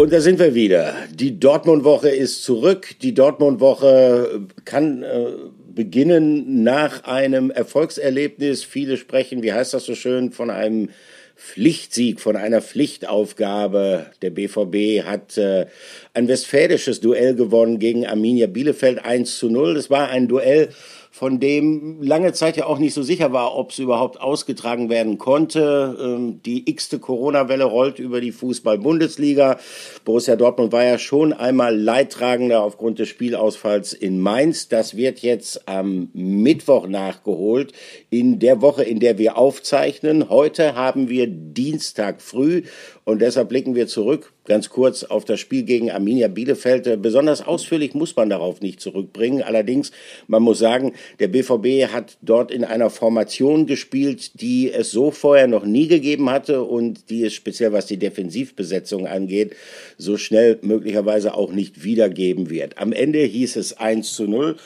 Und da sind wir wieder. Die Dortmund-Woche ist zurück. Die Dortmund-Woche kann äh, beginnen nach einem Erfolgserlebnis. Viele sprechen, wie heißt das so schön, von einem Pflichtsieg, von einer Pflichtaufgabe. Der BVB hat äh, ein westfälisches Duell gewonnen gegen Arminia Bielefeld 1 zu 0. Das war ein Duell, von dem lange Zeit ja auch nicht so sicher war, ob es überhaupt ausgetragen werden konnte. Ähm, die x-te Corona-Welle rollt über die Fußball-Bundesliga. Borussia Dortmund war ja schon einmal Leidtragender aufgrund des Spielausfalls in Mainz. Das wird jetzt am Mittwoch nachgeholt, in der Woche, in der wir aufzeichnen. Heute haben wir Dienstag früh und deshalb blicken wir zurück, ganz kurz, auf das Spiel gegen Arminia Bielefeld. Besonders ausführlich muss man darauf nicht zurückbringen. Allerdings, man muss sagen, der BVB hat dort in einer Formation gespielt, die es so vorher noch nie gegeben hatte und die es speziell was die Defensivbesetzung angeht, so schnell möglicherweise auch nicht wiedergeben wird. Am Ende hieß es 1 zu 0.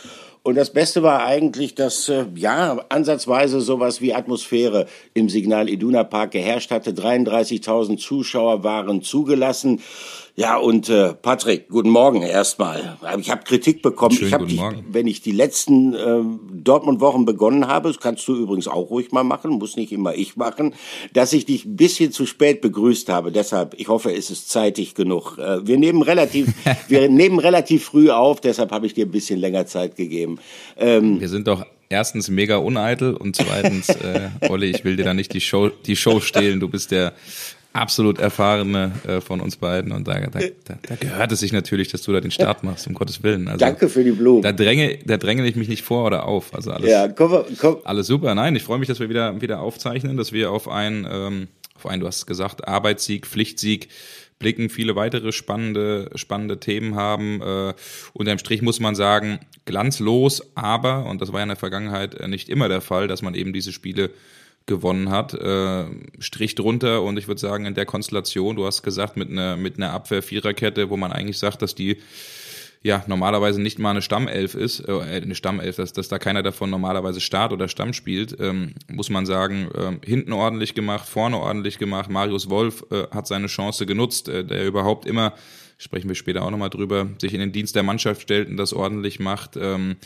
Und das Beste war eigentlich, dass äh, ja ansatzweise sowas wie Atmosphäre im Signal Iduna Park geherrscht hatte. 33.000 Zuschauer waren zugelassen. Ja, und äh, Patrick, guten Morgen erstmal. Ich habe Kritik bekommen. Schönen ich habe, wenn ich die letzten äh, Dortmund-Wochen begonnen habe, das kannst du übrigens auch ruhig mal machen, muss nicht immer ich machen, dass ich dich ein bisschen zu spät begrüßt habe. Deshalb, ich hoffe, es ist zeitig genug. Äh, wir nehmen relativ, wir nehmen relativ früh auf, deshalb habe ich dir ein bisschen länger Zeit gegeben. Ähm, wir sind doch erstens mega uneitel und zweitens, äh, Olli, ich will dir da nicht die Show, die Show stehlen. Du bist der absolut erfahrene äh, von uns beiden und da, da, da, da gehört es sich natürlich, dass du da den Start machst, um Gottes Willen. Also, Danke für die Blumen. Da dränge, da dränge ich mich nicht vor oder auf. Also alles, ja, komm, komm. alles super. Nein, ich freue mich, dass wir wieder, wieder aufzeichnen, dass wir auf ein, ähm, auf ein, du hast gesagt, Arbeitssieg, Pflichtsieg blicken, viele weitere spannende, spannende Themen haben. Äh, unterm Strich muss man sagen, glanzlos, aber, und das war ja in der Vergangenheit äh, nicht immer der Fall, dass man eben diese Spiele gewonnen hat. Äh, Strich drunter und ich würde sagen, in der Konstellation, du hast gesagt, mit einer mit einer Abwehr-Viererkette, wo man eigentlich sagt, dass die ja normalerweise nicht mal eine Stammelf ist, äh, eine Stammelf, dass, dass da keiner davon normalerweise Start oder Stamm spielt, ähm, muss man sagen, äh, hinten ordentlich gemacht, vorne ordentlich gemacht. Marius Wolf äh, hat seine Chance genutzt, äh, der überhaupt immer sprechen wir später auch nochmal drüber, sich in den Dienst der Mannschaft stellt und das ordentlich macht. Ähm,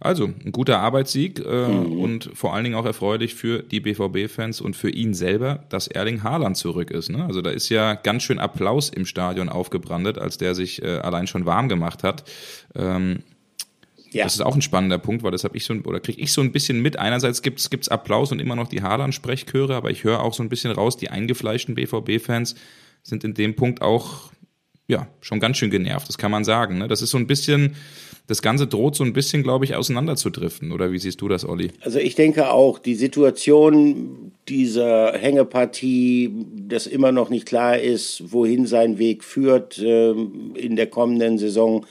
also ein guter Arbeitssieg äh, mhm. und vor allen Dingen auch erfreulich für die BVB-Fans und für ihn selber, dass Erling Haaland zurück ist. Ne? Also da ist ja ganz schön Applaus im Stadion aufgebrandet, als der sich äh, allein schon warm gemacht hat. Ähm, ja. Das ist auch ein spannender Punkt, weil das habe ich so oder kriege ich so ein bisschen mit. Einerseits gibt es Applaus und immer noch die Haaland-Sprechchöre, aber ich höre auch so ein bisschen raus, die eingefleischten BVB-Fans sind in dem Punkt auch ja, schon ganz schön genervt, das kann man sagen. Ne? Das ist so ein bisschen, das Ganze droht so ein bisschen, glaube ich, auseinanderzudriften. Oder wie siehst du das, Olli? Also ich denke auch, die Situation dieser Hängepartie, dass immer noch nicht klar ist, wohin sein Weg führt äh, in der kommenden Saison,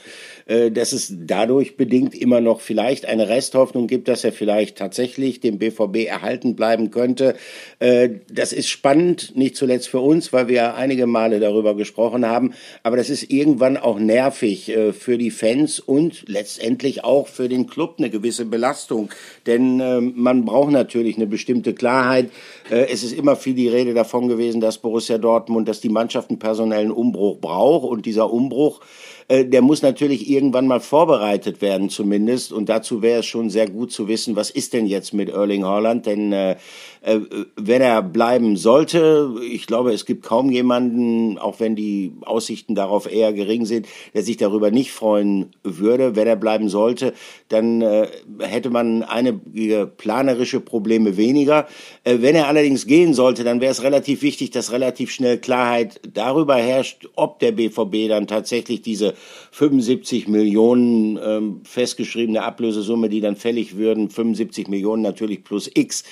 dass es dadurch bedingt immer noch vielleicht eine Resthoffnung gibt, dass er vielleicht tatsächlich dem BVB erhalten bleiben könnte. Äh, das ist spannend, nicht zuletzt für uns, weil wir einige Male darüber gesprochen haben. Aber das ist irgendwann auch nervig äh, für die Fans und letztendlich auch für den Club eine gewisse Belastung. Denn man braucht natürlich eine bestimmte Klarheit. Es ist immer viel die Rede davon gewesen, dass Borussia Dortmund, dass die Mannschaft einen personellen Umbruch braucht. Und dieser Umbruch äh, der muss natürlich irgendwann mal vorbereitet werden zumindest. Und dazu wäre es schon sehr gut zu wissen, was ist denn jetzt mit Erling Haaland? Denn äh, äh, wenn er bleiben sollte, ich glaube, es gibt kaum jemanden, auch wenn die Aussichten darauf eher gering sind, der sich darüber nicht freuen würde. Wenn er bleiben sollte, dann äh, hätte man einige planerische Probleme weniger. Äh, wenn er allerdings gehen sollte, dann wäre es relativ wichtig, dass relativ schnell Klarheit darüber herrscht, ob der BVB dann tatsächlich diese 75 Millionen ähm, festgeschriebene Ablösesumme, die dann fällig würden, 75 Millionen natürlich plus X,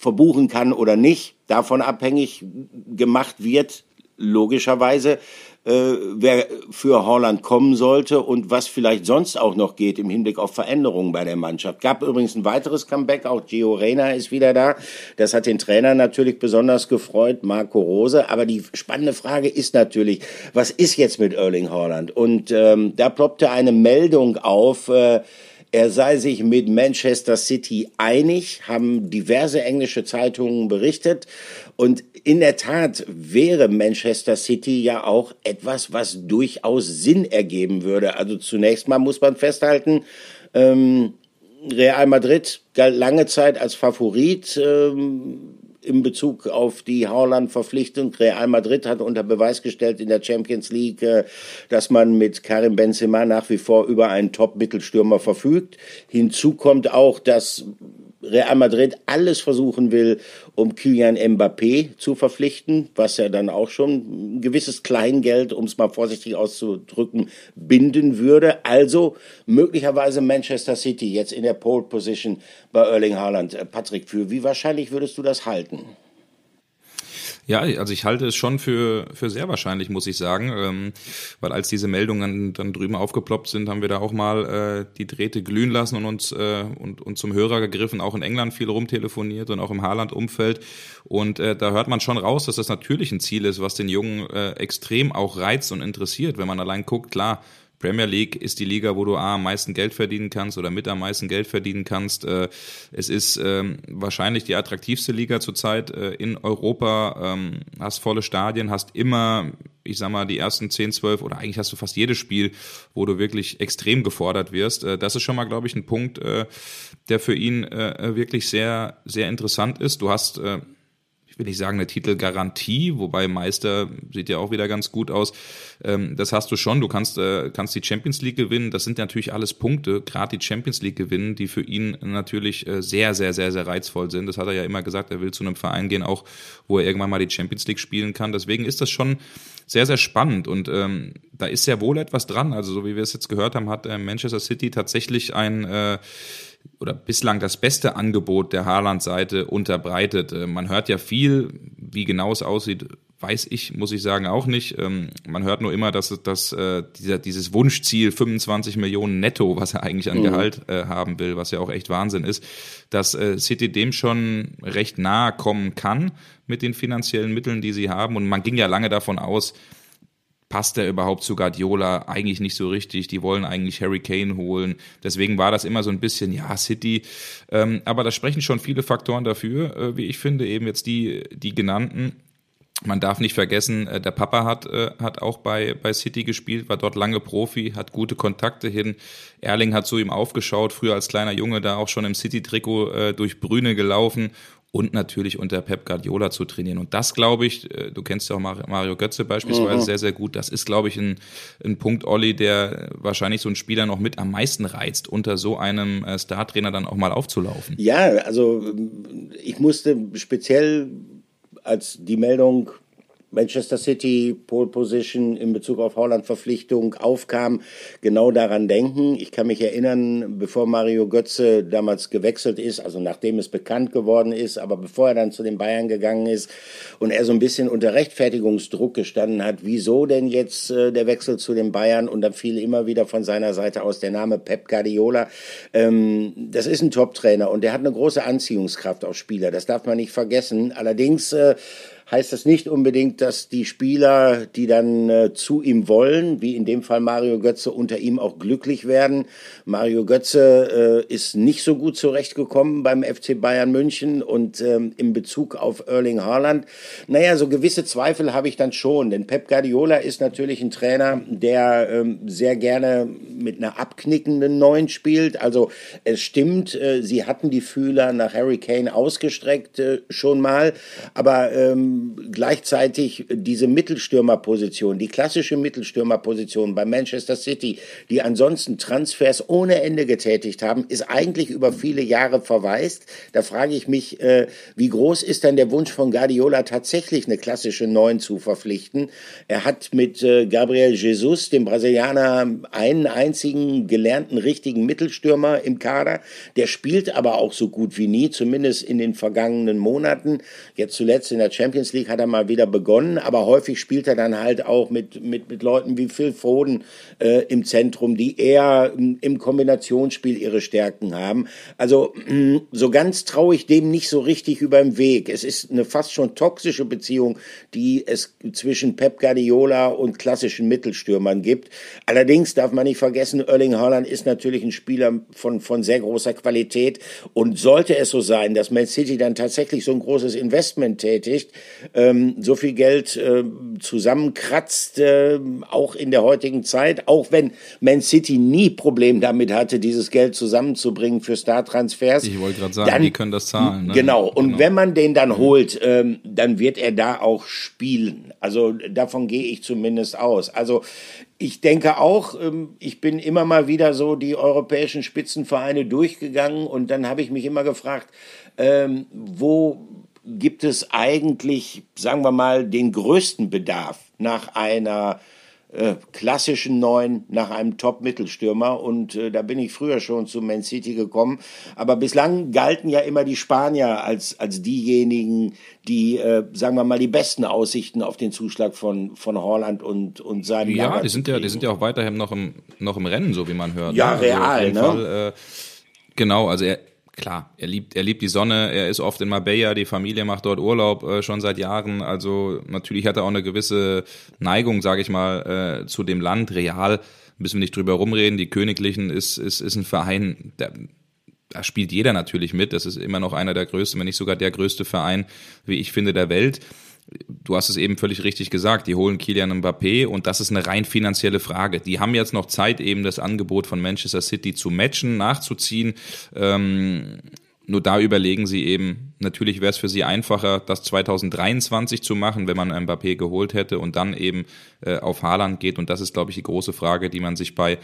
verbuchen kann oder nicht, davon abhängig gemacht wird, logischerweise, äh, wer für Holland kommen sollte und was vielleicht sonst auch noch geht im Hinblick auf Veränderungen bei der Mannschaft. Gab übrigens ein weiteres Comeback, auch Gio Reyna ist wieder da. Das hat den Trainer natürlich besonders gefreut, Marco Rose. Aber die spannende Frage ist natürlich, was ist jetzt mit Erling Haaland? Und ähm, da ploppte eine Meldung auf, äh, er sei sich mit Manchester City einig, haben diverse englische Zeitungen berichtet. Und in der Tat wäre Manchester City ja auch etwas, was durchaus Sinn ergeben würde. Also zunächst mal muss man festhalten, ähm, Real Madrid galt lange Zeit als Favorit. Ähm, in Bezug auf die Haaland-Verpflichtung. Real Madrid hat unter Beweis gestellt in der Champions League, äh, dass man mit Karim Benzema nach wie vor über einen Top-Mittelstürmer verfügt. Hinzu kommt auch, dass Real Madrid alles versuchen will, um Kylian Mbappé zu verpflichten, was ja dann auch schon ein gewisses Kleingeld, um es mal vorsichtig auszudrücken, binden würde. Also möglicherweise Manchester City jetzt in der Pole Position bei Erling Haaland. Äh, Patrick, für wie wahrscheinlich würdest du das halten? Ja, also ich halte es schon für, für sehr wahrscheinlich, muss ich sagen, ähm, weil als diese Meldungen dann drüben aufgeploppt sind, haben wir da auch mal äh, die Drähte glühen lassen und uns äh, und, und zum Hörer gegriffen, auch in England viel rumtelefoniert und auch im Haaland-Umfeld. Und äh, da hört man schon raus, dass das natürlich ein Ziel ist, was den Jungen äh, extrem auch reizt und interessiert. Wenn man allein guckt, klar, Premier League ist die Liga, wo du A, am meisten Geld verdienen kannst oder mit am meisten Geld verdienen kannst. Äh, es ist ähm, wahrscheinlich die attraktivste Liga zurzeit äh, in Europa. Ähm, hast volle Stadien, hast immer, ich sag mal, die ersten 10, 12 oder eigentlich hast du fast jedes Spiel, wo du wirklich extrem gefordert wirst. Äh, das ist schon mal, glaube ich, ein Punkt, der für ihn wirklich sehr, sehr interessant ist. Du hast will nicht sagen eine Titelgarantie, wobei Meister sieht ja auch wieder ganz gut aus. Ähm, das hast du schon. Du kannst, äh, kannst die Champions League gewinnen. Das sind natürlich alles Punkte, gerade die Champions League gewinnen, die für ihn natürlich äh, sehr, sehr, sehr, sehr reizvoll sind. Das hat er ja immer gesagt. Er will zu einem Verein gehen, auch wo er irgendwann mal die Champions League spielen kann. Deswegen ist das schon sehr, sehr spannend und ähm, da ist sehr wohl etwas dran. Also so wie wir es jetzt gehört haben, hat äh, Manchester City tatsächlich ein äh, oder bislang das beste Angebot der Haaland-Seite unterbreitet. Äh, man hört ja viel, wie genau es aussieht, weiß ich, muss ich sagen, auch nicht. Ähm, man hört nur immer, dass, dass äh, dieser, dieses Wunschziel 25 Millionen netto, was er eigentlich an mhm. Gehalt äh, haben will, was ja auch echt Wahnsinn ist, dass City dem schon recht nahe kommen kann mit den finanziellen Mitteln, die sie haben. Und man ging ja lange davon aus, passt er überhaupt zu Guardiola? Eigentlich nicht so richtig. Die wollen eigentlich Harry Kane holen. Deswegen war das immer so ein bisschen, ja, City. Ähm, aber da sprechen schon viele Faktoren dafür, äh, wie ich finde, eben jetzt die, die genannten. Man darf nicht vergessen, äh, der Papa hat, äh, hat auch bei, bei City gespielt, war dort lange Profi, hat gute Kontakte hin. Erling hat zu ihm aufgeschaut, früher als kleiner Junge da auch schon im City-Trikot äh, durch Brüne gelaufen und natürlich unter Pep Guardiola zu trainieren. Und das, glaube ich, äh, du kennst ja auch Mario Götze beispielsweise mhm. sehr, sehr gut. Das ist, glaube ich, ein, ein Punkt, Olli, der wahrscheinlich so einen Spieler noch mit am meisten reizt, unter so einem äh, Startrainer dann auch mal aufzulaufen. Ja, also ich musste speziell, als die Meldung Manchester City Pole Position in Bezug auf Holland Verpflichtung aufkam, genau daran denken. Ich kann mich erinnern, bevor Mario Götze damals gewechselt ist, also nachdem es bekannt geworden ist, aber bevor er dann zu den Bayern gegangen ist und er so ein bisschen unter Rechtfertigungsdruck gestanden hat, wieso denn jetzt äh, der Wechsel zu den Bayern und dann fiel immer wieder von seiner Seite aus der Name Pep Guardiola. Ähm, das ist ein Top-Trainer und der hat eine große Anziehungskraft auf Spieler. Das darf man nicht vergessen. Allerdings äh, heißt das nicht unbedingt, dass die Spieler, die dann äh, zu ihm wollen, wie in dem Fall Mario Götze, unter ihm auch glücklich werden. Mario Götze äh, ist nicht so gut zurechtgekommen beim FC Bayern München und ähm, in Bezug auf Erling Haaland, naja, so gewisse Zweifel habe ich dann schon, denn Pep Guardiola ist natürlich ein Trainer, der ähm, sehr gerne mit einer abknickenden Neun spielt. Also es stimmt, äh, sie hatten die Fühler nach Harry Kane ausgestreckt äh, schon mal, aber ähm, gleichzeitig diese Mittelstürmerposition, die klassische Mittelstürmerposition bei Manchester City, die ansonsten Transfers ohne Ende getätigt haben, ist eigentlich über viele Jahre verwaist. Da frage ich mich, äh, wie groß ist denn der Wunsch von Guardiola tatsächlich eine klassische Neun zu verpflichten? Er hat mit äh, Gabriel Jesus, dem Brasilianer, einen einzigen gelernten richtigen Mittelstürmer im Kader. Der spielt aber auch so gut wie nie, zumindest in den vergangenen Monaten. Jetzt zuletzt in der Champions Champions League hat er mal wieder begonnen, aber häufig spielt er dann halt auch mit, mit, mit Leuten wie Phil Foden äh, im Zentrum, die eher im Kombinationsspiel ihre Stärken haben. Also so ganz traue ich dem nicht so richtig über den Weg. Es ist eine fast schon toxische Beziehung, die es zwischen Pep Guardiola und klassischen Mittelstürmern gibt. Allerdings darf man nicht vergessen, Erling Haaland ist natürlich ein Spieler von, von sehr großer Qualität und sollte es so sein, dass Man City dann tatsächlich so ein großes Investment tätigt, ähm, so viel Geld äh, zusammenkratzt, äh, auch in der heutigen Zeit, auch wenn Man City nie Problem damit hatte, dieses Geld zusammenzubringen für Star-Transfers. Ich wollte gerade sagen, dann, die können das zahlen. Ne? Genau, und genau. wenn man den dann holt, ähm, dann wird er da auch spielen. Also davon gehe ich zumindest aus. Also ich denke auch, ähm, ich bin immer mal wieder so die europäischen Spitzenvereine durchgegangen und dann habe ich mich immer gefragt, ähm, wo gibt es eigentlich, sagen wir mal, den größten Bedarf nach einer äh, klassischen Neun nach einem Top-Mittelstürmer. Und äh, da bin ich früher schon zu Man City gekommen. Aber bislang galten ja immer die Spanier als, als diejenigen, die, äh, sagen wir mal, die besten Aussichten auf den Zuschlag von, von Holland und, und seinem Ja, die sind ja, die sind ja auch weiterhin noch im, noch im Rennen, so wie man hört. Ja, ne? real, also ne? Fall, äh, genau, also er, klar, er liebt, er liebt die Sonne, er ist oft in Marbella, die Familie macht dort Urlaub äh, schon seit Jahren. Also natürlich hat er auch eine gewisse Neigung, sage ich mal, äh, zu dem Land. Real müssen wir nicht drüber rumreden. Die Königlichen ist, ist, ist ein Verein, der, da spielt jeder natürlich mit. Das ist immer noch einer der größten, wenn nicht sogar der größte Verein, wie ich finde, der Welt du hast es eben völlig richtig gesagt, die holen Kilian Mbappé und das ist eine rein finanzielle Frage. Die haben jetzt noch Zeit, eben das Angebot von Manchester City zu matchen, nachzuziehen. Ähm, nur da überlegen sie eben, natürlich wäre es für sie einfacher, das 2023 zu machen, wenn man Mbappé geholt hätte und dann eben äh, auf Haaland geht. Und das ist, glaube ich, die große Frage, die man sich bei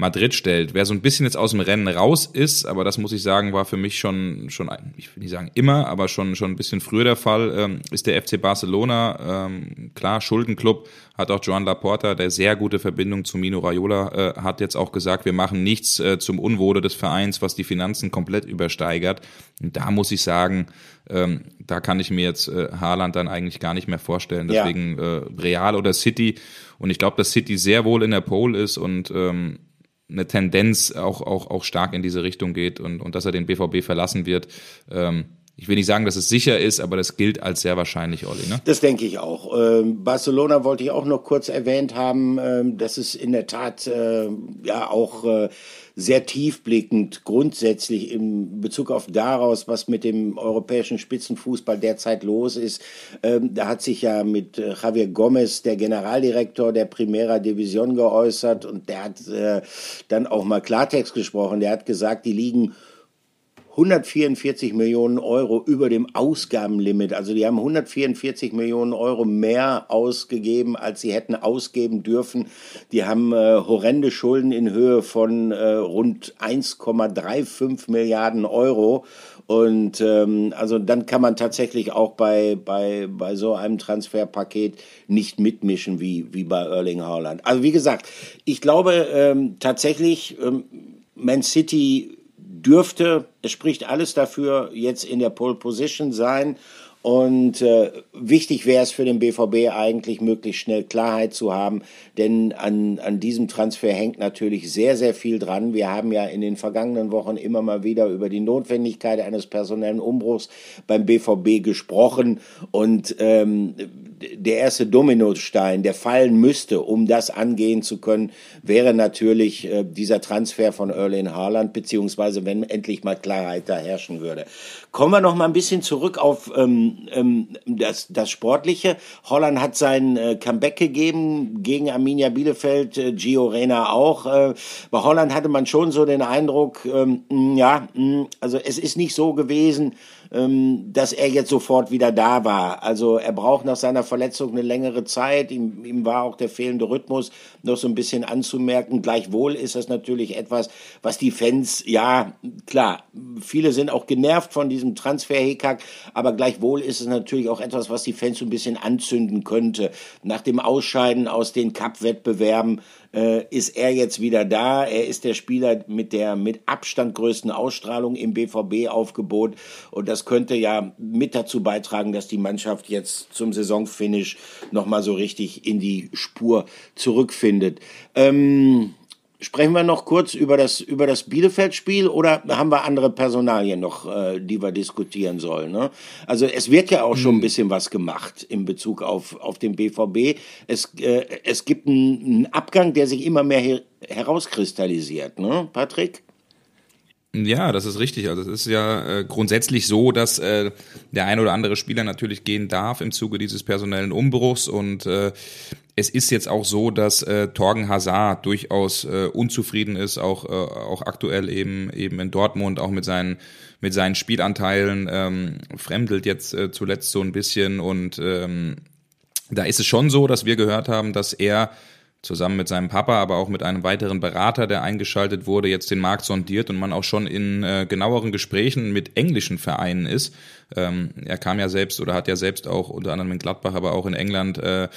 Madrid stellt. Wer so ein bisschen jetzt aus dem Rennen raus ist, aber das muss ich sagen, war für mich schon, schon ich will nicht sagen immer, aber schon, schon ein bisschen früher der Fall, ähm, ist der FC Barcelona. Ähm, klar, Schuldenclub hat auch Joan Laporta, der sehr gute Verbindung zu Mino Raiola äh, hat jetzt auch gesagt, wir machen nichts äh, zum Unwohle des Vereins, was die Finanzen komplett übersteigert. Und da muss ich sagen, ähm, da kann ich mir jetzt äh, Haaland dann eigentlich gar nicht mehr vorstellen. Deswegen ja. äh, Real oder City. Und ich glaube, dass City sehr wohl in der Pole ist und ähm, eine Tendenz auch, auch, auch stark in diese Richtung geht und, und dass er den BVB verlassen wird. Ähm, ich will nicht sagen, dass es sicher ist, aber das gilt als sehr wahrscheinlich, Olli. Ne? Das denke ich auch. Ähm, Barcelona wollte ich auch noch kurz erwähnt haben. Ähm, das ist in der Tat äh, ja auch äh, sehr tiefblickend grundsätzlich in Bezug auf daraus, was mit dem europäischen Spitzenfußball derzeit los ist. Ähm, da hat sich ja mit äh, Javier Gomez, der Generaldirektor der Primera Division, geäußert und der hat äh, dann auch mal Klartext gesprochen. Der hat gesagt, die liegen 144 Millionen Euro über dem Ausgabenlimit. Also die haben 144 Millionen Euro mehr ausgegeben, als sie hätten ausgeben dürfen. Die haben äh, horrende Schulden in Höhe von äh, rund 1,35 Milliarden Euro. Und ähm, also dann kann man tatsächlich auch bei, bei, bei so einem Transferpaket nicht mitmischen wie, wie bei Erling Haaland. Also wie gesagt, ich glaube ähm, tatsächlich, ähm, Man City dürfte, es spricht alles dafür, jetzt in der Pole Position sein. Und äh, wichtig wäre es für den BVB eigentlich, möglichst schnell Klarheit zu haben, denn an, an diesem Transfer hängt natürlich sehr, sehr viel dran. Wir haben ja in den vergangenen Wochen immer mal wieder über die Notwendigkeit eines personellen Umbruchs beim BVB gesprochen und ähm, der erste Dominostein, der fallen müsste, um das angehen zu können, wäre natürlich äh, dieser Transfer von Erling Haaland, beziehungsweise wenn endlich mal Klarheit da herrschen würde. Kommen wir noch mal ein bisschen zurück auf ähm, ähm, das, das Sportliche. Holland hat sein äh, Comeback gegeben gegen Arminia Bielefeld, äh, Gio Reyna auch. Äh, bei Holland hatte man schon so den Eindruck, ähm, ja, mh, also es ist nicht so gewesen, ähm, dass er jetzt sofort wieder da war. Also er braucht nach seiner Verletzung eine längere Zeit. Ihm, ihm war auch der fehlende Rhythmus noch so ein bisschen anzumerken. Gleichwohl ist das natürlich etwas, was die Fans, ja, klar, viele sind auch genervt von diesem Transfer-Hickhack, aber gleichwohl ist es natürlich auch etwas, was die Fans so ein bisschen anzünden könnte. Nach dem Ausscheiden aus den Cup-Wettbewerben äh, ist er jetzt wieder da. Er ist der Spieler mit der mit Abstand größten Ausstrahlung im BVB-Aufgebot. Und das könnte ja mit dazu beitragen, dass die Mannschaft jetzt zum Saisonfinish nochmal so richtig in die Spur zurückfindet. Ähm, Sprechen wir noch kurz über das, über das Bielefeld-Spiel oder haben wir andere Personalien noch, äh, die wir diskutieren sollen? Ne? Also es wird ja auch schon ein hm. bisschen was gemacht in Bezug auf, auf den BVB. Es, äh, es gibt einen, einen Abgang, der sich immer mehr her herauskristallisiert, ne, Patrick? Ja, das ist richtig. Also es ist ja äh, grundsätzlich so, dass äh, der ein oder andere Spieler natürlich gehen darf im Zuge dieses personellen Umbruchs und äh, es ist jetzt auch so, dass äh, Torgen Hazard durchaus äh, unzufrieden ist, auch, äh, auch aktuell eben, eben in Dortmund, auch mit seinen, mit seinen Spielanteilen, ähm, fremdelt jetzt äh, zuletzt so ein bisschen und ähm, da ist es schon so, dass wir gehört haben, dass er zusammen mit seinem Papa, aber auch mit einem weiteren Berater, der eingeschaltet wurde, jetzt den Markt sondiert und man auch schon in äh, genaueren Gesprächen mit englischen Vereinen ist. Ähm, er kam ja selbst oder hat ja selbst auch unter anderem in Gladbach, aber auch in England äh,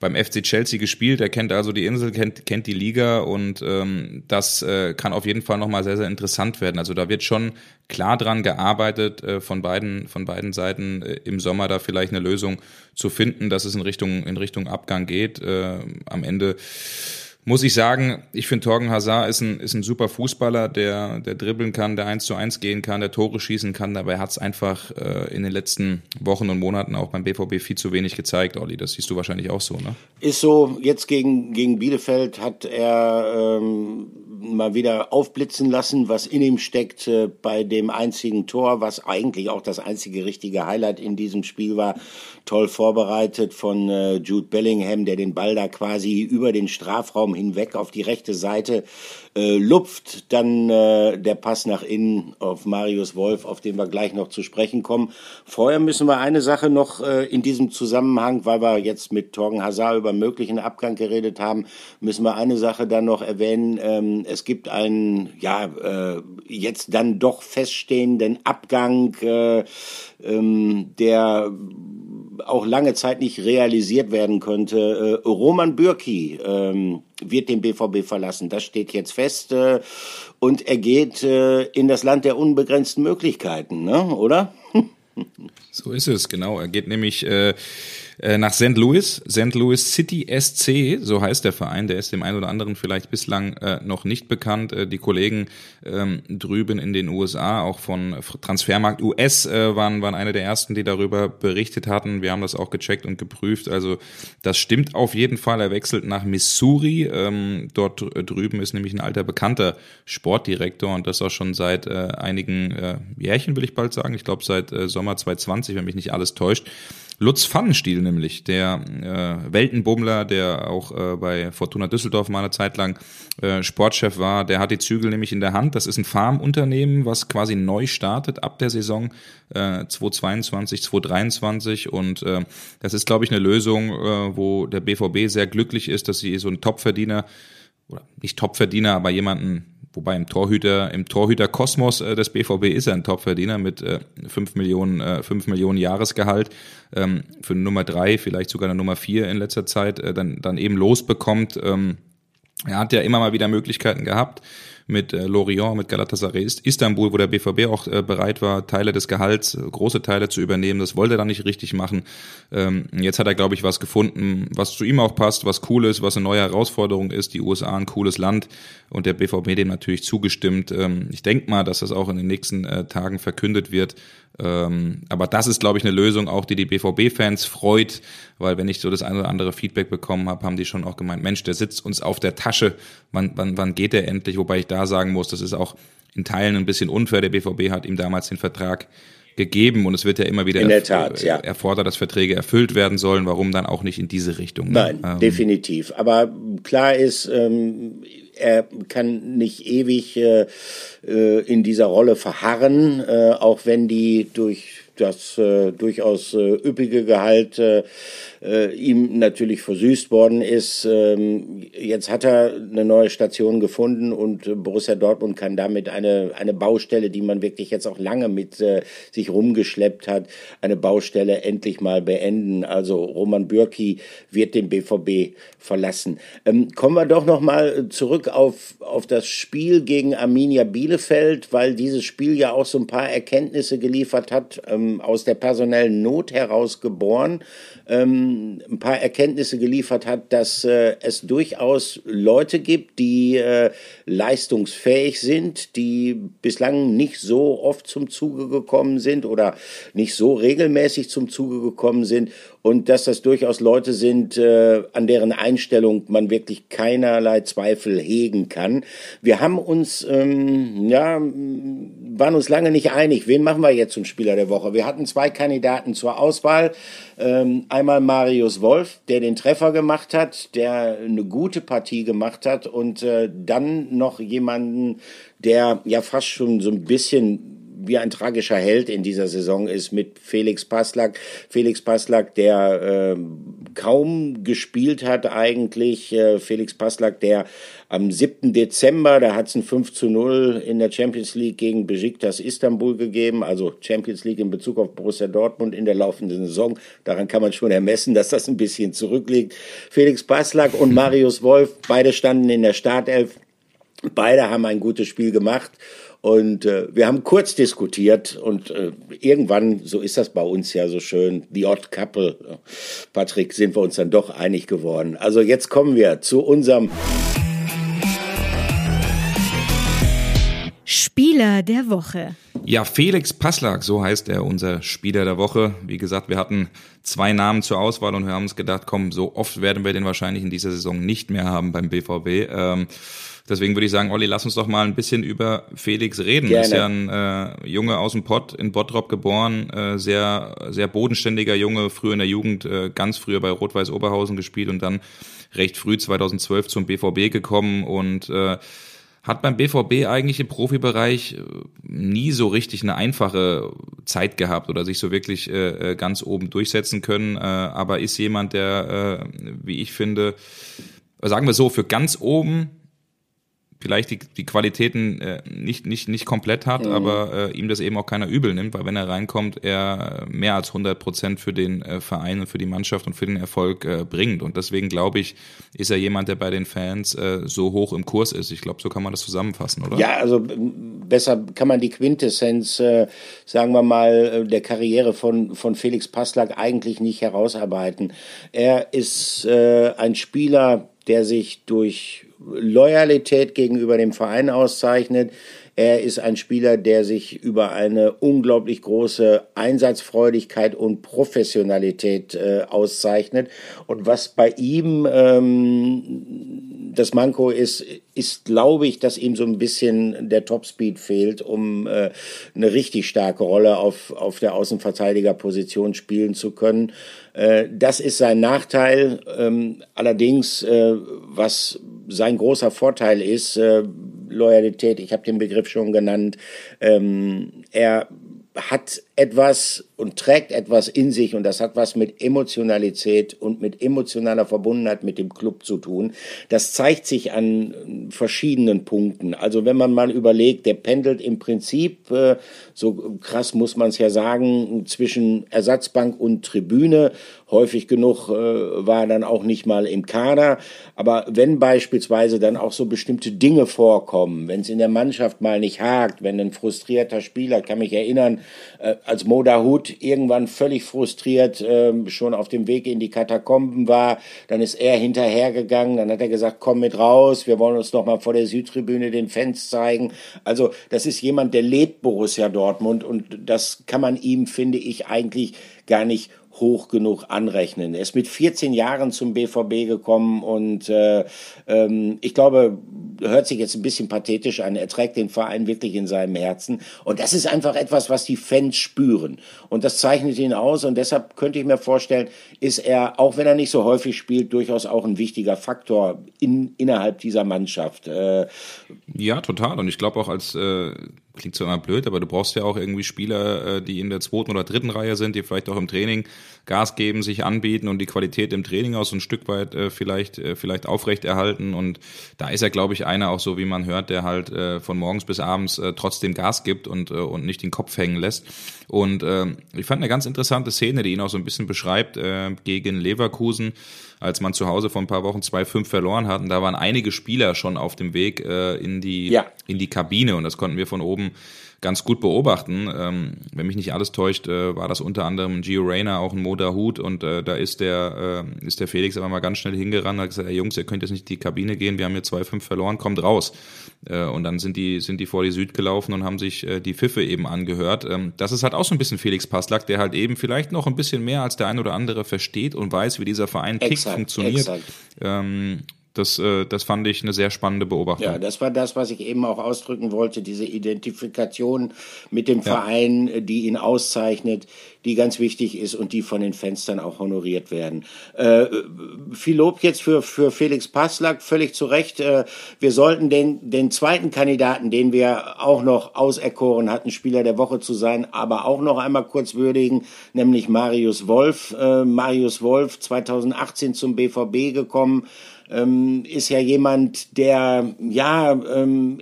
beim FC Chelsea gespielt. Er kennt also die Insel, kennt, kennt die Liga und ähm, das äh, kann auf jeden Fall nochmal sehr, sehr interessant werden. Also da wird schon klar dran gearbeitet, äh, von beiden, von beiden Seiten äh, im Sommer da vielleicht eine Lösung zu finden, dass es in Richtung, in Richtung Abgang geht. Äh, am Ende muss ich sagen, ich finde Torgen Hazard ist ein, ist ein super Fußballer, der, der dribbeln kann, der eins zu eins gehen kann, der Tore schießen kann, hat es einfach äh, in den letzten Wochen und Monaten auch beim BVB viel zu wenig gezeigt, Olli. Das siehst du wahrscheinlich auch so, ne? Ist so, jetzt gegen, gegen Bielefeld hat er ähm, mal wieder aufblitzen lassen, was in ihm steckt äh, bei dem einzigen Tor, was eigentlich auch das einzige richtige Highlight in diesem Spiel war. Toll vorbereitet von äh, Jude Bellingham, der den Ball da quasi über den Strafraum hinweg auf die rechte Seite äh, lupft. Dann äh, der Pass nach innen auf Marius Wolf, auf den wir gleich noch zu sprechen kommen. Vorher müssen wir eine Sache noch äh, in diesem Zusammenhang, weil wir jetzt mit Torgen Hazard über möglichen Abgang geredet haben, müssen wir eine Sache dann noch erwähnen. Ähm, es gibt einen, ja, äh, jetzt dann doch feststehenden Abgang, äh, ähm, der auch lange Zeit nicht realisiert werden konnte. Äh, Roman Bürki ähm, wird den BVB verlassen. Das steht jetzt fest. Äh, und er geht äh, in das Land der unbegrenzten Möglichkeiten, ne? oder? so ist es, genau. Er geht nämlich äh, äh, nach St. Louis, St. Louis City SC, so heißt der Verein, der ist dem einen oder anderen vielleicht bislang äh, noch nicht bekannt. Äh, die Kollegen ähm, drüben in den USA, auch von Transfermarkt US, äh, waren, waren eine der ersten, die darüber berichtet hatten. Wir haben das auch gecheckt und geprüft. Also das stimmt auf jeden Fall. Er wechselt nach Missouri. Ähm, dort drüben ist nämlich ein alter bekannter Sportdirektor und das auch schon seit äh, einigen äh, Jährchen, will ich bald sagen. Ich glaube seit äh, Sommer 2020, wenn mich nicht alles täuscht. Lutz Pfannenstiel nämlich, der äh, Weltenbummler, der auch äh, bei Fortuna Düsseldorf mal eine Zeit lang äh, Sportchef war, der hat die Zügel nämlich in der Hand. Das ist ein Farmunternehmen, was quasi neu startet ab der Saison äh, 2022, 2023 und äh, das ist, glaube ich, eine Lösung, äh, wo der BVB sehr glücklich ist, dass sie so einen Topverdiener oder nicht Topverdiener, aber jemanden wobei im Torhüter, im Torhüter-Kosmos äh, des BVB ist er ein Topverdiener mit äh, 5 Millionen, äh, 5 Millionen Jahresgehalt, ähm, für Nummer 3, vielleicht sogar eine Nummer 4 in letzter Zeit, äh, dann, dann eben losbekommt. Ähm, er hat ja immer mal wieder Möglichkeiten gehabt, mit äh, Lorient, mit Galatasaray Istanbul, wo der BVB auch äh, bereit war, Teile des Gehalts, äh, große Teile zu übernehmen. Das wollte er dann nicht richtig machen. Ähm, jetzt hat er, glaube ich, was gefunden, was zu ihm auch passt, was cool ist, was eine neue Herausforderung ist. Die USA ein cooles Land und der BVB dem natürlich zugestimmt. Ähm, ich denke mal, dass das auch in den nächsten äh, Tagen verkündet wird. Ähm, aber das ist, glaube ich, eine Lösung, auch die die BVB-Fans freut, weil wenn ich so das eine oder andere Feedback bekommen habe, haben die schon auch gemeint, Mensch, der sitzt uns auf der Tasche, wann, wann, wann geht der endlich? Wobei ich da sagen muss, das ist auch in Teilen ein bisschen unfair. Der BVB hat ihm damals den Vertrag gegeben und es wird ja immer wieder der Tat, ja. erfordert, dass Verträge erfüllt werden sollen. Warum dann auch nicht in diese Richtung? Ne? Nein, ähm, definitiv. Aber klar ist, ähm, er kann nicht ewig äh, äh, in dieser Rolle verharren, äh, auch wenn die durch das äh, durchaus äh, üppige Gehalt äh, äh, ihm natürlich versüßt worden ist. Ähm, jetzt hat er eine neue Station gefunden und Borussia Dortmund kann damit eine, eine Baustelle, die man wirklich jetzt auch lange mit äh, sich rumgeschleppt hat, eine Baustelle endlich mal beenden. Also Roman Bürki wird den BVB verlassen. Ähm, kommen wir doch noch mal zurück auf, auf das Spiel gegen Arminia Bielefeld, weil dieses Spiel ja auch so ein paar Erkenntnisse geliefert hat, ähm, aus der personellen Not heraus geboren ähm, ein paar Erkenntnisse geliefert hat, dass äh, es durchaus Leute gibt, die äh, leistungsfähig sind, die bislang nicht so oft zum Zuge gekommen sind oder nicht so regelmäßig zum Zuge gekommen sind und dass das durchaus Leute sind, äh, an deren Einstellung man wirklich keinerlei Zweifel hegen kann. Wir haben uns, ähm, ja, waren uns lange nicht einig, wen machen wir jetzt zum Spieler der Woche. Wir hatten zwei Kandidaten zur Auswahl. Ähm, einmal Marius Wolf, der den Treffer gemacht hat, der eine gute Partie gemacht hat und äh, dann noch jemanden, der ja fast schon so ein bisschen wie ein tragischer Held in dieser Saison ist mit Felix Passlack. Felix Passlack, der äh, kaum gespielt hat eigentlich. Äh, Felix Passlack, der am 7. Dezember, da hat es ein 5 zu 0 in der Champions League gegen Besiktas Istanbul gegeben, also Champions League in Bezug auf Borussia Dortmund in der laufenden Saison. Daran kann man schon ermessen, dass das ein bisschen zurückliegt. Felix Passlack und Marius Wolf, beide standen in der Startelf. Beide haben ein gutes Spiel gemacht und äh, wir haben kurz diskutiert und äh, irgendwann, so ist das bei uns ja so schön, the odd couple, Patrick, sind wir uns dann doch einig geworden. Also jetzt kommen wir zu unserem Spieler der Woche. Ja, Felix Passlag, so heißt er, unser Spieler der Woche. Wie gesagt, wir hatten zwei Namen zur Auswahl und wir haben uns gedacht, komm, so oft werden wir den wahrscheinlich in dieser Saison nicht mehr haben beim BVB. Ähm, Deswegen würde ich sagen, Olli, lass uns doch mal ein bisschen über Felix reden. Gerne. Ist ja ein äh, Junge aus dem Pott in Bottrop geboren, äh, sehr sehr bodenständiger Junge, früher in der Jugend äh, ganz früher bei Rot-Weiß Oberhausen gespielt und dann recht früh 2012 zum BVB gekommen und äh, hat beim BVB eigentlich im Profibereich äh, nie so richtig eine einfache Zeit gehabt oder sich so wirklich äh, äh, ganz oben durchsetzen können, äh, aber ist jemand, der, äh, wie ich finde, sagen wir so, für ganz oben vielleicht die, die Qualitäten äh, nicht, nicht, nicht komplett hat, mhm. aber äh, ihm das eben auch keiner übel nimmt, weil wenn er reinkommt, er mehr als 100 Prozent für den äh, Verein und für die Mannschaft und für den Erfolg äh, bringt. Und deswegen glaube ich, ist er jemand, der bei den Fans äh, so hoch im Kurs ist. Ich glaube, so kann man das zusammenfassen, oder? Ja, also besser kann man die Quintessenz, äh, sagen wir mal, äh, der Karriere von, von Felix Passlack eigentlich nicht herausarbeiten. Er ist äh, ein Spieler, der sich durch Loyalität gegenüber dem Verein auszeichnet. Er ist ein Spieler, der sich über eine unglaublich große Einsatzfreudigkeit und Professionalität äh, auszeichnet. Und was bei ihm ähm, das Manko ist, ist, glaube ich, dass ihm so ein bisschen der Topspeed fehlt, um äh, eine richtig starke Rolle auf, auf der Außenverteidigerposition spielen zu können. Äh, das ist sein Nachteil. Ähm, allerdings, äh, was sein großer Vorteil ist, äh, Loyalität, ich habe den Begriff schon genannt, ähm, er hat etwas und trägt etwas in sich und das hat was mit Emotionalität und mit emotionaler Verbundenheit mit dem Club zu tun. Das zeigt sich an verschiedenen Punkten. Also wenn man mal überlegt, der pendelt im Prinzip, äh, so krass muss man es ja sagen, zwischen Ersatzbank und Tribüne Häufig genug äh, war er dann auch nicht mal im Kader. Aber wenn beispielsweise dann auch so bestimmte Dinge vorkommen, wenn es in der Mannschaft mal nicht hakt, wenn ein frustrierter Spieler, kann mich erinnern, äh, als Moda Hut irgendwann völlig frustriert äh, schon auf dem Weg in die Katakomben war, dann ist er hinterhergegangen, dann hat er gesagt, komm mit raus, wir wollen uns noch mal vor der Südtribüne den Fans zeigen. Also das ist jemand, der lebt Borussia Dortmund und das kann man ihm, finde ich, eigentlich gar nicht hoch genug anrechnen. Er ist mit 14 Jahren zum BVB gekommen und äh, ähm, ich glaube, hört sich jetzt ein bisschen pathetisch an. Er trägt den Verein wirklich in seinem Herzen und das ist einfach etwas, was die Fans spüren und das zeichnet ihn aus und deshalb könnte ich mir vorstellen, ist er, auch wenn er nicht so häufig spielt, durchaus auch ein wichtiger Faktor in, innerhalb dieser Mannschaft. Äh, ja, total und ich glaube auch als äh klingt zwar immer blöd, aber du brauchst ja auch irgendwie Spieler, äh, die in der zweiten oder dritten Reihe sind, die vielleicht auch im Training Gas geben, sich anbieten und die Qualität im Training auch so ein Stück weit äh, vielleicht, äh, vielleicht aufrechterhalten. Und da ist er, glaube ich, einer auch so, wie man hört, der halt von morgens bis abends trotzdem Gas gibt und, und nicht den Kopf hängen lässt. Und äh, ich fand eine ganz interessante Szene, die ihn auch so ein bisschen beschreibt, äh, gegen Leverkusen als man zu Hause vor ein paar Wochen 2-5 verloren hat. Und da waren einige Spieler schon auf dem Weg äh, in, die, ja. in die Kabine und das konnten wir von oben ganz gut beobachten. Ähm, wenn mich nicht alles täuscht, äh, war das unter anderem Gio Reyna, auch ein Moda Hut und äh, da ist der, äh, ist der Felix aber mal ganz schnell hingerannt und hat gesagt, hey Jungs, ihr könnt jetzt nicht in die Kabine gehen, wir haben hier 2-5 verloren, kommt raus. Äh, und dann sind die, sind die vor die Süd gelaufen und haben sich äh, die Pfiffe eben angehört. Ähm, das ist halt auch so ein bisschen Felix Passlack, der halt eben vielleicht noch ein bisschen mehr als der ein oder andere versteht und weiß, wie dieser Verein tickt, funktioniert. Exakt. Ähm, das, äh, das fand ich eine sehr spannende Beobachtung. Ja, das war das, was ich eben auch ausdrücken wollte, diese Identifikation mit dem ja. Verein, äh, die ihn auszeichnet, die ganz wichtig ist und die von den Fans dann auch honoriert werden. Äh, viel Lob jetzt für, für Felix Passlack, völlig zu Recht. Äh, wir sollten den, den zweiten Kandidaten, den wir auch noch auserkoren hatten, Spieler der Woche zu sein, aber auch noch einmal kurz würdigen, nämlich Marius Wolf. Äh, Marius Wolf 2018 zum BVB gekommen ähm, ist ja jemand, der ja ähm,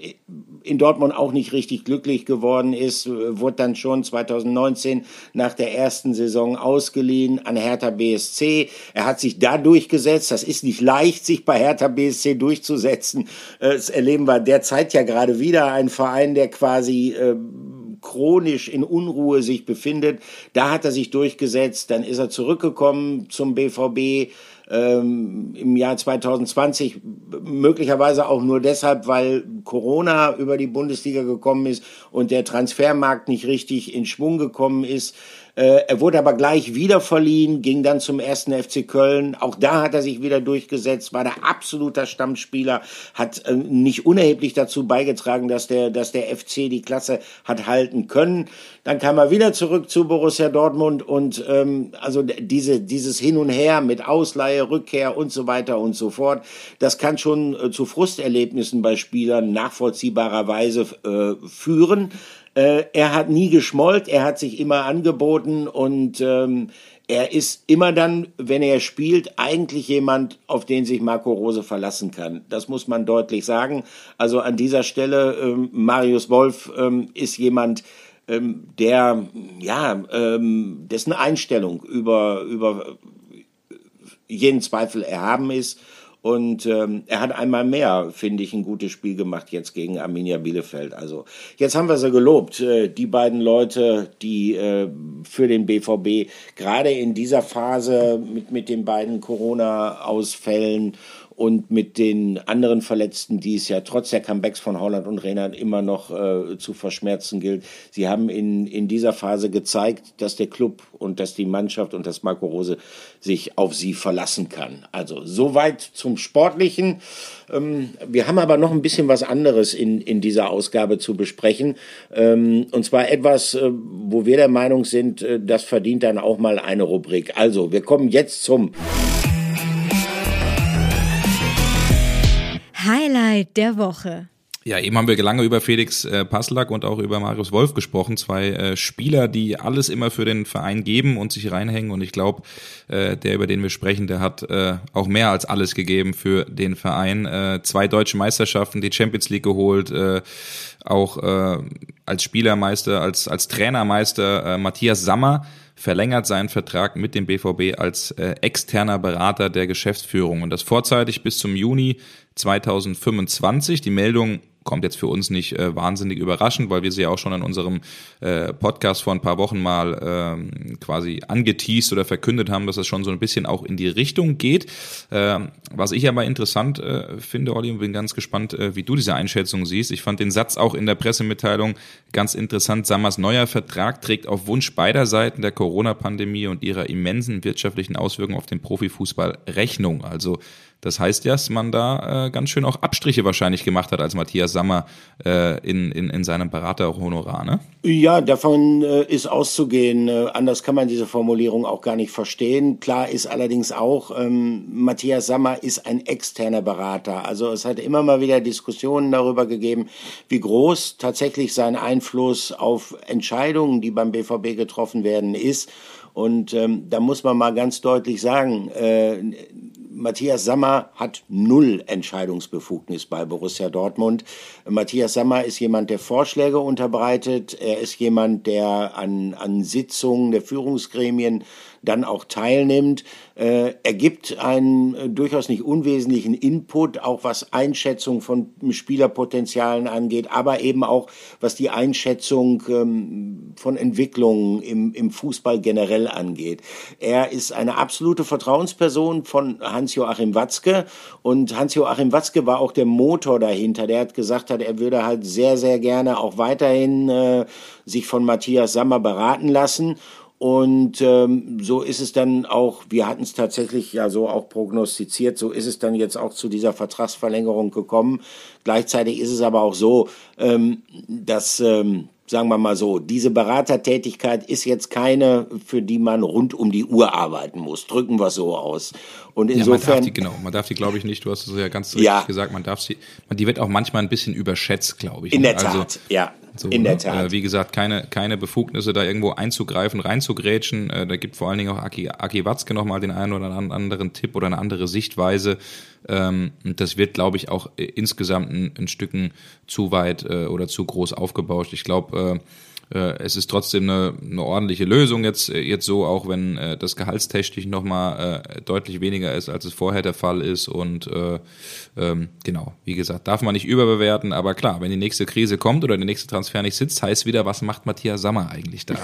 in Dortmund auch nicht richtig glücklich geworden ist, wurde dann schon 2019 nach der ersten Saison ausgeliehen an Hertha BSC. Er hat sich da durchgesetzt. Das ist nicht leicht, sich bei Hertha BSC durchzusetzen. Äh, das erleben wir derzeit ja gerade wieder. Ein Verein, der quasi äh, chronisch in Unruhe sich befindet. Da hat er sich durchgesetzt. Dann ist er zurückgekommen zum BVB ähm, im Jahr 2020, möglicherweise auch nur deshalb, weil Corona über die Bundesliga gekommen ist und der Transfermarkt nicht richtig in Schwung gekommen ist. Äh, er wurde aber gleich wieder verliehen, ging dann zum ersten FC Köln. Auch da hat er sich wieder durchgesetzt, war der absoluter Stammspieler, hat äh, nicht unerheblich dazu beigetragen, dass der, dass der FC die Klasse hat halten können. Dann kam er wieder zurück zu Borussia Dortmund und ähm, also diese, dieses Hin und Her mit Ausleihe, Rückkehr und so weiter und so fort, das kann schon äh, zu Frusterlebnissen bei Spielern nachvollziehbarerweise äh, führen. Äh, er hat nie geschmollt, er hat sich immer angeboten und ähm, er ist immer dann, wenn er spielt, eigentlich jemand, auf den sich Marco Rose verlassen kann. Das muss man deutlich sagen. Also an dieser Stelle, ähm, Marius Wolf ähm, ist jemand, ähm, der, ja, ähm, dessen Einstellung über, über jeden Zweifel erhaben ist und ähm, er hat einmal mehr, finde ich, ein gutes Spiel gemacht jetzt gegen Arminia Bielefeld. Also jetzt haben wir sie gelobt, äh, die beiden Leute, die äh, für den BVB gerade in dieser Phase mit, mit den beiden Corona-Ausfällen und mit den anderen Verletzten, die es ja trotz der Comebacks von Holland und Reinhardt immer noch äh, zu verschmerzen gilt. Sie haben in, in dieser Phase gezeigt, dass der Club und dass die Mannschaft und dass Marco Rose sich auf sie verlassen kann. Also soweit zum Sportlichen. Ähm, wir haben aber noch ein bisschen was anderes in, in dieser Ausgabe zu besprechen. Ähm, und zwar etwas, äh, wo wir der Meinung sind, äh, das verdient dann auch mal eine Rubrik. Also, wir kommen jetzt zum Highlight der Woche. Ja, eben haben wir lange über Felix äh, Passlack und auch über Marius Wolf gesprochen. Zwei äh, Spieler, die alles immer für den Verein geben und sich reinhängen. Und ich glaube, äh, der, über den wir sprechen, der hat äh, auch mehr als alles gegeben für den Verein. Äh, zwei deutsche Meisterschaften, die Champions League geholt, äh, auch äh, als Spielermeister, als, als Trainermeister äh, Matthias Sammer verlängert seinen Vertrag mit dem BVB als äh, externer Berater der Geschäftsführung und das vorzeitig bis zum Juni 2025. Die Meldung kommt jetzt für uns nicht äh, wahnsinnig überraschend, weil wir sie ja auch schon in unserem äh, Podcast vor ein paar Wochen mal ähm, quasi angeteased oder verkündet haben, dass es schon so ein bisschen auch in die Richtung geht. Äh, was ich aber interessant äh, finde, Olli, und bin ganz gespannt, äh, wie du diese Einschätzung siehst. Ich fand den Satz auch in der Pressemitteilung ganz interessant. Sammers neuer Vertrag trägt auf Wunsch beider Seiten der Corona-Pandemie und ihrer immensen wirtschaftlichen Auswirkungen auf den Profifußball Rechnung. Also Das heißt ja, dass man da äh, ganz schön auch Abstriche wahrscheinlich gemacht hat als Matthias Sammer äh, in, in, in seinem Beraterhonorar, ne? Ja, davon äh, ist auszugehen. Äh, anders kann man diese Formulierung auch gar nicht verstehen. Klar ist allerdings auch, ähm, Matthias Sammer ist ein externer Berater. Also es hat immer mal wieder Diskussionen darüber gegeben, wie groß tatsächlich sein Einfluss auf Entscheidungen, die beim BVB getroffen werden, ist. Und ähm, da muss man mal ganz deutlich sagen, äh, Matthias Sammer hat null Entscheidungsbefugnis bei Borussia Dortmund. Matthias Sammer ist jemand, der Vorschläge unterbreitet. Er ist jemand, der an, an Sitzungen der Führungsgremien dann auch teilnimmt. Äh, er gibt einen äh, durchaus nicht unwesentlichen Input, auch was Einschätzung von Spielerpotenzialen angeht, aber eben auch was die Einschätzung ähm, von Entwicklungen im, im Fußball generell angeht. Er ist eine absolute Vertrauensperson von Hans-Joachim Watzke und Hans-Joachim Watzke war auch der Motor dahinter. Der hat gesagt hat, er würde halt sehr, sehr gerne auch weiterhin äh, sich von Matthias Sammer beraten lassen. Und ähm, so ist es dann auch, wir hatten es tatsächlich ja so auch prognostiziert, so ist es dann jetzt auch zu dieser Vertragsverlängerung gekommen. Gleichzeitig ist es aber auch so, ähm, dass ähm, sagen wir mal so, diese Beratertätigkeit ist jetzt keine, für die man rund um die Uhr arbeiten muss. Drücken wir so aus. Und insofern. Ja, man darf die, genau, man darf die, glaube ich, nicht, du hast es ja ganz richtig ja. gesagt, man darf sie, die wird auch manchmal ein bisschen überschätzt, glaube ich. In ne? der also Tat, ja. So, in der ne? Tat. Äh, wie gesagt, keine, keine Befugnisse, da irgendwo einzugreifen, reinzugrätschen. Äh, da gibt vor allen Dingen auch Aki, Aki Watzke nochmal den einen oder anderen Tipp oder eine andere Sichtweise. Ähm, das wird, glaube ich, auch äh, insgesamt ein, ein Stücken zu weit äh, oder zu groß aufgebauscht. Ich glaube, äh, es ist trotzdem eine, eine ordentliche Lösung jetzt, äh, jetzt so, auch wenn äh, das gehaltstechnisch nochmal äh, deutlich weniger ist, als es vorher der Fall ist. Und äh, ähm, genau, wie gesagt, darf man nicht überbewerten, aber klar, wenn die nächste Krise kommt oder der nächste Transfer nicht sitzt, heißt wieder, was macht Matthias Sammer eigentlich da?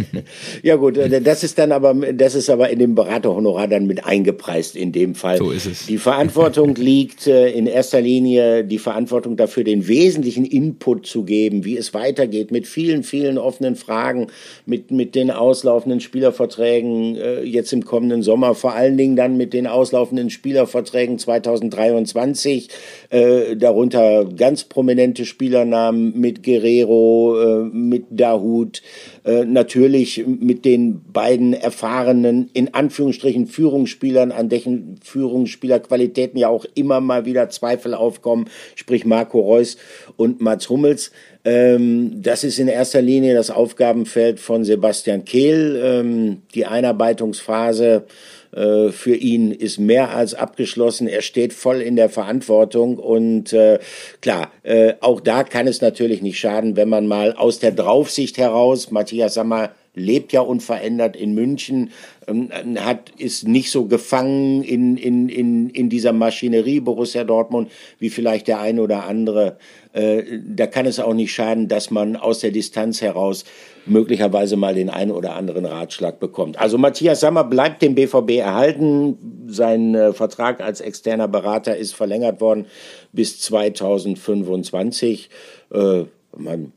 ja gut, äh, das ist dann aber, das ist aber in dem Beraterhonorar dann mit eingepreist in dem Fall. So ist es. Die Verantwortung liegt äh, in erster Linie, die Verantwortung dafür, den wesentlichen Input zu geben, wie es weitergeht mit vielen, vielen offenen Fragen mit, mit den auslaufenden Spielerverträgen äh, jetzt im kommenden Sommer, vor allen Dingen dann mit den auslaufenden Spielerverträgen 2023, äh, darunter ganz prominente Spielernamen mit Guerrero, äh, mit Dahut, äh, natürlich mit den beiden erfahrenen, in Anführungsstrichen, Führungsspielern, an deren Führungsspielerqualitäten ja auch immer mal wieder Zweifel aufkommen, sprich Marco Reus und Mats Hummels. Ähm, das ist in erster Linie das Aufgabenfeld von Sebastian Kehl. Ähm, die Einarbeitungsphase für ihn ist mehr als abgeschlossen. Er steht voll in der Verantwortung und äh, klar, äh, auch da kann es natürlich nicht schaden, wenn man mal aus der Draufsicht heraus, Matthias Sammer lebt ja unverändert in München, ähm, hat, ist nicht so gefangen in, in, in, in dieser Maschinerie Borussia Dortmund wie vielleicht der eine oder andere. Äh, da kann es auch nicht schaden, dass man aus der Distanz heraus möglicherweise mal den einen oder anderen Ratschlag bekommt. Also Matthias Sammer bleibt dem BVB erhalten. Sein äh, Vertrag als externer Berater ist verlängert worden bis 2025. Äh, man,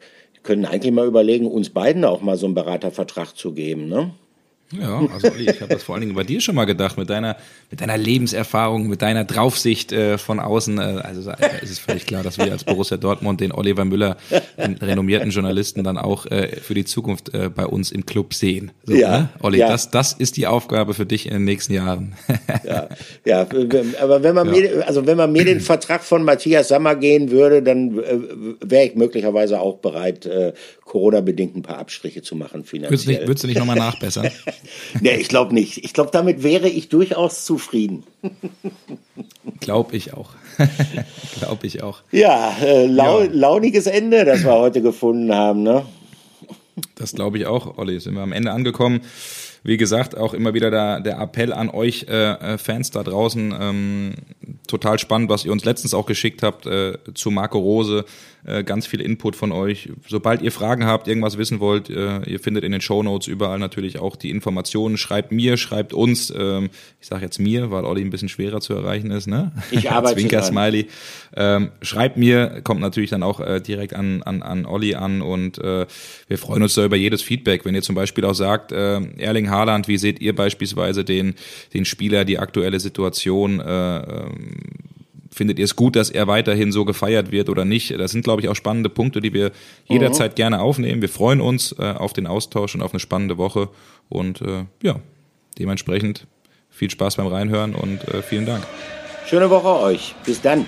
können eigentlich mal überlegen, uns beiden auch mal so einen Beratervertrag zu geben, ne? Ja, also Olli, ich habe das vor allen Dingen bei dir schon mal gedacht, mit deiner, mit deiner Lebenserfahrung, mit deiner Draufsicht äh, von außen. Äh, also da ist es völlig klar, dass wir als Borussia Dortmund den Oliver Müller, den renommierten Journalisten, dann auch äh, für die Zukunft äh, bei uns im Club sehen. So, ja, ne? Olli, ja. das, das ist die Aufgabe für dich in den nächsten Jahren. ja, ja, aber wenn man ja. mir, also wenn man mir den Vertrag von Matthias Sammer gehen würde, dann äh, wäre ich möglicherweise auch bereit, äh, Corona-bedingt ein paar Abstriche zu machen finanziell. Würdest du nicht, würdest du nicht nochmal nachbessern? nee, ich glaube nicht. Ich glaube, damit wäre ich durchaus zufrieden. glaube ich auch. glaube ich auch. Ja, äh, lau ja, launiges Ende, das wir heute gefunden haben, ne? Das glaube ich auch, Olli. Sind wir am Ende angekommen. Wie gesagt, auch immer wieder der, der Appell an euch äh, äh, Fans da draußen. Ähm, total spannend, was ihr uns letztens auch geschickt habt äh, zu Marco Rose. Äh, ganz viel Input von euch. Sobald ihr Fragen habt, irgendwas wissen wollt, äh, ihr findet in den Show Notes überall natürlich auch die Informationen. Schreibt mir, schreibt uns. Ähm, ich sage jetzt mir, weil Olli ein bisschen schwerer zu erreichen ist. Ne? Ich arbeite Zwinker Smiley. Ähm, schreibt mir, kommt natürlich dann auch äh, direkt an, an, an Olli an und äh, wir freuen uns da über jedes Feedback. Wenn ihr zum Beispiel auch sagt, äh, Erling Haaland, wie seht ihr beispielsweise den, den Spieler, die aktuelle Situation? Äh, ähm, findet ihr es gut, dass er weiterhin so gefeiert wird oder nicht? Das sind, glaube ich, auch spannende Punkte, die wir jederzeit mhm. gerne aufnehmen. Wir freuen uns äh, auf den Austausch und auf eine spannende Woche. Und äh, ja, dementsprechend viel Spaß beim Reinhören und äh, vielen Dank. Schöne Woche euch. Bis dann.